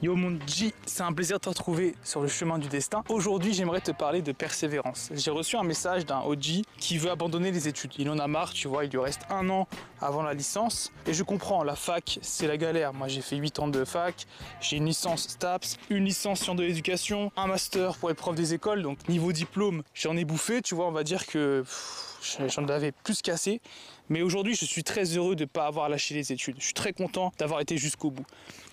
Yo mon c'est un plaisir de te retrouver sur le chemin du destin. Aujourd'hui, j'aimerais te parler de persévérance. J'ai reçu un message d'un OG qui veut abandonner les études. Il en a marre, tu vois, il lui reste un an avant la licence. Et je comprends, la fac, c'est la galère. Moi, j'ai fait 8 ans de fac, j'ai une licence STAPS, une licence sciences de l'éducation, un master pour être prof des écoles. Donc, niveau diplôme, j'en ai bouffé, tu vois, on va dire que j'en avais plus cassé. Mais aujourd'hui, je suis très heureux de ne pas avoir lâché les études. Je suis très content d'avoir été jusqu'au bout.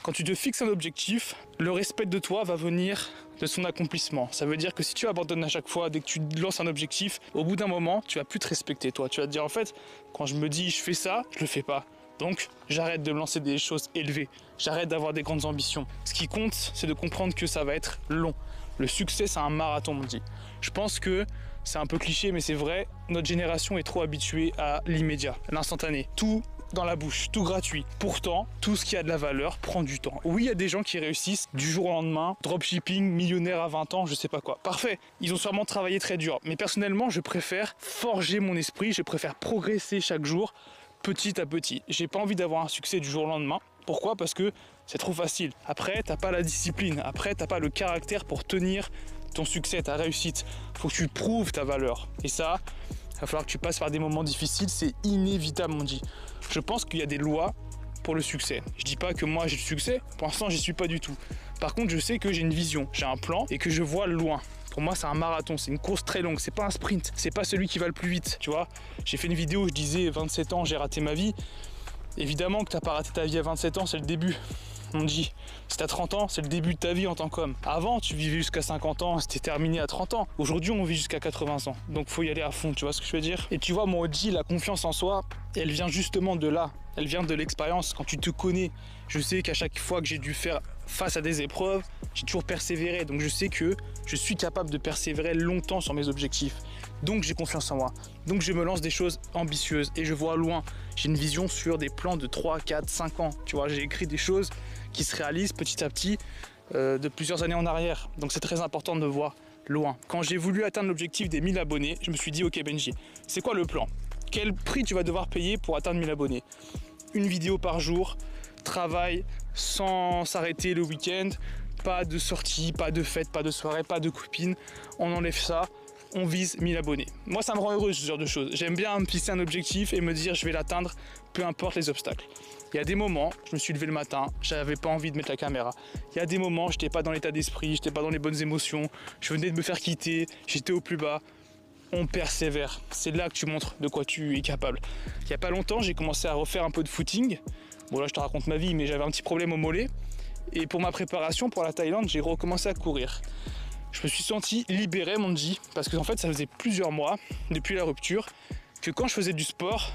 Quand tu te fixes un objectif, le respect de toi va venir de son accomplissement. Ça veut dire que si tu abandonnes à chaque fois, dès que tu lances un objectif, au bout d'un moment, tu vas plus te respecter toi. Tu vas te dire en fait, quand je me dis je fais ça, je le fais pas. Donc j'arrête de me lancer des choses élevées, j'arrête d'avoir des grandes ambitions. Ce qui compte, c'est de comprendre que ça va être long. Le succès, c'est un marathon, on dit. Je pense que c'est un peu cliché, mais c'est vrai, notre génération est trop habituée à l'immédiat, l'instantané. Tout dans la bouche, tout gratuit. Pourtant, tout ce qui a de la valeur prend du temps. Oui, il y a des gens qui réussissent du jour au lendemain, dropshipping, millionnaire à 20 ans, je sais pas quoi. Parfait, ils ont sûrement travaillé très dur. Mais personnellement, je préfère forger mon esprit, je préfère progresser chaque jour, petit à petit. J'ai pas envie d'avoir un succès du jour au lendemain. Pourquoi? Parce que c'est trop facile. Après, t'as pas la discipline. Après, t'as pas le caractère pour tenir ton succès, ta réussite. Faut que tu prouves ta valeur. Et ça, il va falloir que tu passes par des moments difficiles. C'est inévitable, on dit. Je pense qu'il y a des lois pour le succès. Je dis pas que moi j'ai le succès. Pour l'instant, j'y suis pas du tout. Par contre, je sais que j'ai une vision, j'ai un plan et que je vois loin. Pour moi, c'est un marathon, c'est une course très longue, c'est pas un sprint, c'est pas celui qui va le plus vite, tu vois. J'ai fait une vidéo où je disais 27 ans, j'ai raté ma vie. Évidemment que t'as pas raté ta vie à 27 ans, c'est le début. On dit, si t'as 30 ans, c'est le début de ta vie en tant qu'homme. Avant, tu vivais jusqu'à 50 ans, c'était terminé à 30 ans. Aujourd'hui, on vit jusqu'à 80 ans. Donc, faut y aller à fond, tu vois ce que je veux dire? Et tu vois, mon OG, la confiance en soi, elle vient justement de là. Elle vient de l'expérience. Quand tu te connais, je sais qu'à chaque fois que j'ai dû faire face à des épreuves, j'ai toujours persévéré. Donc, je sais que je suis capable de persévérer longtemps sur mes objectifs. Donc j'ai confiance en moi. Donc je me lance des choses ambitieuses et je vois loin. J'ai une vision sur des plans de 3, 4, 5 ans. Tu vois, j'ai écrit des choses qui se réalisent petit à petit euh, de plusieurs années en arrière. Donc c'est très important de voir loin. Quand j'ai voulu atteindre l'objectif des 1000 abonnés, je me suis dit ok Benji, c'est quoi le plan? Quel prix tu vas devoir payer pour atteindre 1000 abonnés Une vidéo par jour, travail sans s'arrêter le week-end, pas de sortie, pas de fête, pas de soirée, pas de copine. On enlève ça on vise 1000 abonnés. Moi, ça me rend heureux ce genre de choses. J'aime bien me fixer un objectif et me dire je vais l'atteindre, peu importe les obstacles. Il y a des moments, je me suis levé le matin, j'avais pas envie de mettre la caméra. Il y a des moments, j'étais pas dans l'état d'esprit, j'étais pas dans les bonnes émotions, je venais de me faire quitter, j'étais au plus bas. On persévère. C'est là que tu montres de quoi tu es capable. Il y a pas longtemps, j'ai commencé à refaire un peu de footing. Bon là, je te raconte ma vie, mais j'avais un petit problème au mollet. Et pour ma préparation pour la Thaïlande, j'ai recommencé à courir je me suis senti libéré, mon dit, parce que en fait, ça faisait plusieurs mois depuis la rupture que quand je faisais du sport,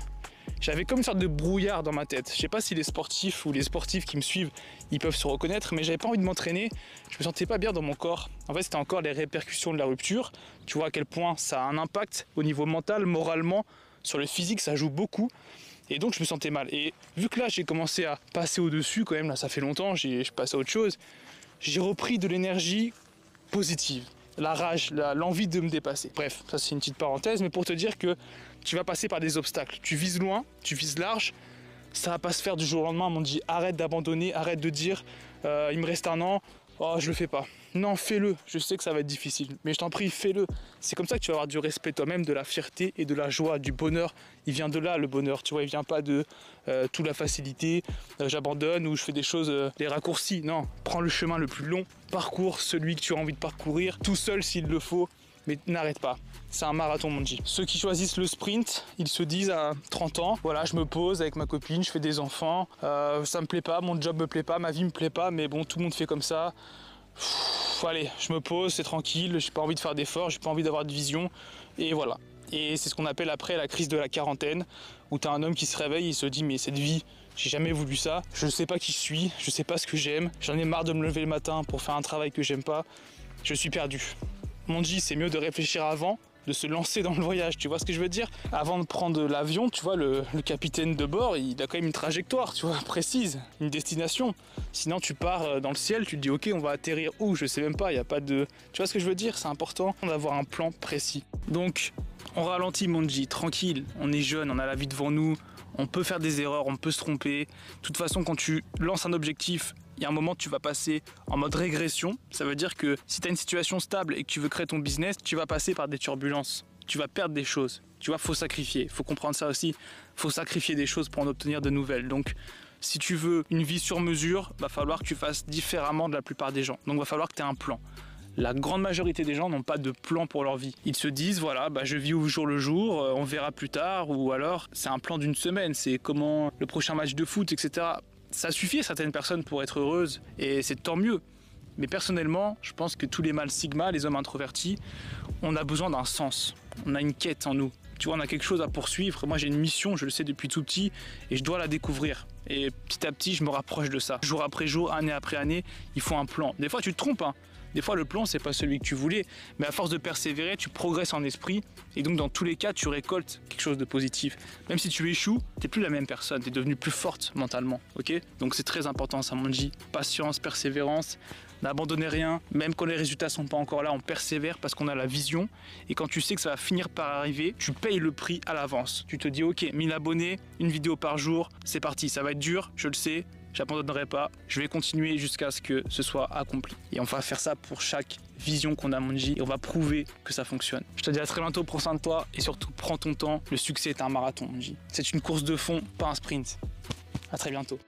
j'avais comme une sorte de brouillard dans ma tête. Je sais pas si les sportifs ou les sportifs qui me suivent, ils peuvent se reconnaître, mais j'avais pas envie de m'entraîner. Je me sentais pas bien dans mon corps. En fait, c'était encore les répercussions de la rupture. Tu vois à quel point ça a un impact au niveau mental, moralement, sur le physique, ça joue beaucoup. Et donc je me sentais mal. Et vu que là j'ai commencé à passer au-dessus quand même, là ça fait longtemps, j'ai passé à autre chose, j'ai repris de l'énergie positive. La rage, l'envie de me dépasser. Bref, ça c'est une petite parenthèse, mais pour te dire que tu vas passer par des obstacles. Tu vises loin, tu vises large, ça va pas se faire du jour au lendemain. On dit arrête d'abandonner, arrête de dire euh, il me reste un an, oh je le fais pas. Non, fais-le. Je sais que ça va être difficile, mais je t'en prie, fais-le. C'est comme ça que tu vas avoir du respect toi-même, de la fierté et de la joie, du bonheur. Il vient de là le bonheur, tu vois. Il vient pas de euh, toute la facilité. Euh, j'abandonne ou je fais des choses les raccourcis. Non, prends le chemin le plus long. Parcours celui que tu as envie de parcourir, tout seul s'il le faut, mais n'arrête pas. C'est un marathon, mon G. Ceux qui choisissent le sprint, ils se disent à 30 ans, voilà, je me pose avec ma copine, je fais des enfants, euh, ça me plaît pas, mon job me plaît pas, ma vie me plaît pas, mais bon, tout le monde fait comme ça. allez, je me pose, c'est tranquille, j'ai pas envie de faire d'efforts, j'ai pas envie d'avoir de vision, et voilà. Et c'est ce qu'on appelle après la crise de la quarantaine, où tu as un homme qui se réveille et se dit mais cette vie, j'ai jamais voulu ça, je sais pas qui je suis, je sais pas ce que j'aime, j'en ai marre de me lever le matin pour faire un travail que j'aime pas, je suis perdu. Mon dit c'est mieux de réfléchir avant de se lancer dans le voyage, tu vois ce que je veux dire? Avant de prendre l'avion, tu vois, le, capitaine de bord, il a quand même une trajectoire, tu vois, précise, une destination. Sinon, tu pars euh, dans le ciel, tu te dis, ok, on va atterrir où? Je sais même pas, il n'y a pas de... Tu vois ce que je veux dire? C'est important d'avoir un plan précis. Donc, on ralentit, Monji, tranquille, on est jeune, on a la vie devant nous, on peut faire des erreurs, on peut se tromper. De toute façon, quand tu lances un objectif, il y a un moment tu vas passer en mode régression. Ça veut dire que si tu as une situation stable et que tu veux créer ton business, tu vas passer par des turbulences. Tu vas perdre des choses. Tu vois, faut sacrifier. Faut comprendre ça aussi. Faut sacrifier des choses pour en obtenir de nouvelles. Donc, si tu veux une vie sur mesure, va falloir que tu fasses différemment de la plupart des gens. Donc, va falloir que tu aies un plan. La grande majorité des gens n'ont pas de plan pour leur vie. Ils se disent voilà, bah, je vis au jour le jour, euh, on verra plus tard, ou alors c'est un plan d'une semaine, c'est comment le prochain match de foot, etc. Ça suffit à certaines personnes pour être heureuses et c'est tant mieux. Mais personnellement, je pense que tous les mâles sigma, les hommes introvertis, on a besoin d'un sens. On a une quête en nous. Tu vois, on a quelque chose à poursuivre. Moi, j'ai une mission, je le sais depuis tout petit, et je dois la découvrir. Et petit à petit, je me rapproche de ça. Jour après jour, année après année, il faut un plan. Des fois, tu te trompes. Hein. Des fois, le plan, c'est pas celui que tu voulais, mais à force de persévérer, tu progresses en esprit, et donc dans tous les cas, tu récoltes quelque chose de positif. Même si tu échoues, t'es plus la même personne, t'es devenue plus forte mentalement, ok? Donc c'est très important, ça, dit. Patience, persévérance, n'abandonnez rien, même quand les résultats sont pas encore là, on persévère parce qu'on a la vision, et quand tu sais que ça va finir par arriver, tu payes le prix à l'avance. Tu te dis, ok, 1000 abonnés, une vidéo par jour, c'est parti, ça va être dur, je le sais, j'abandonnerai pas, je vais continuer jusqu'à ce que ce soit accompli. Et on va faire ça pour chaque vision qu'on a Monji et on va prouver que ça fonctionne. Je te dis à très bientôt, prends soin de toi et surtout prends ton temps. Le succès est un marathon Monji. C'est une course de fond, pas un sprint. À très bientôt.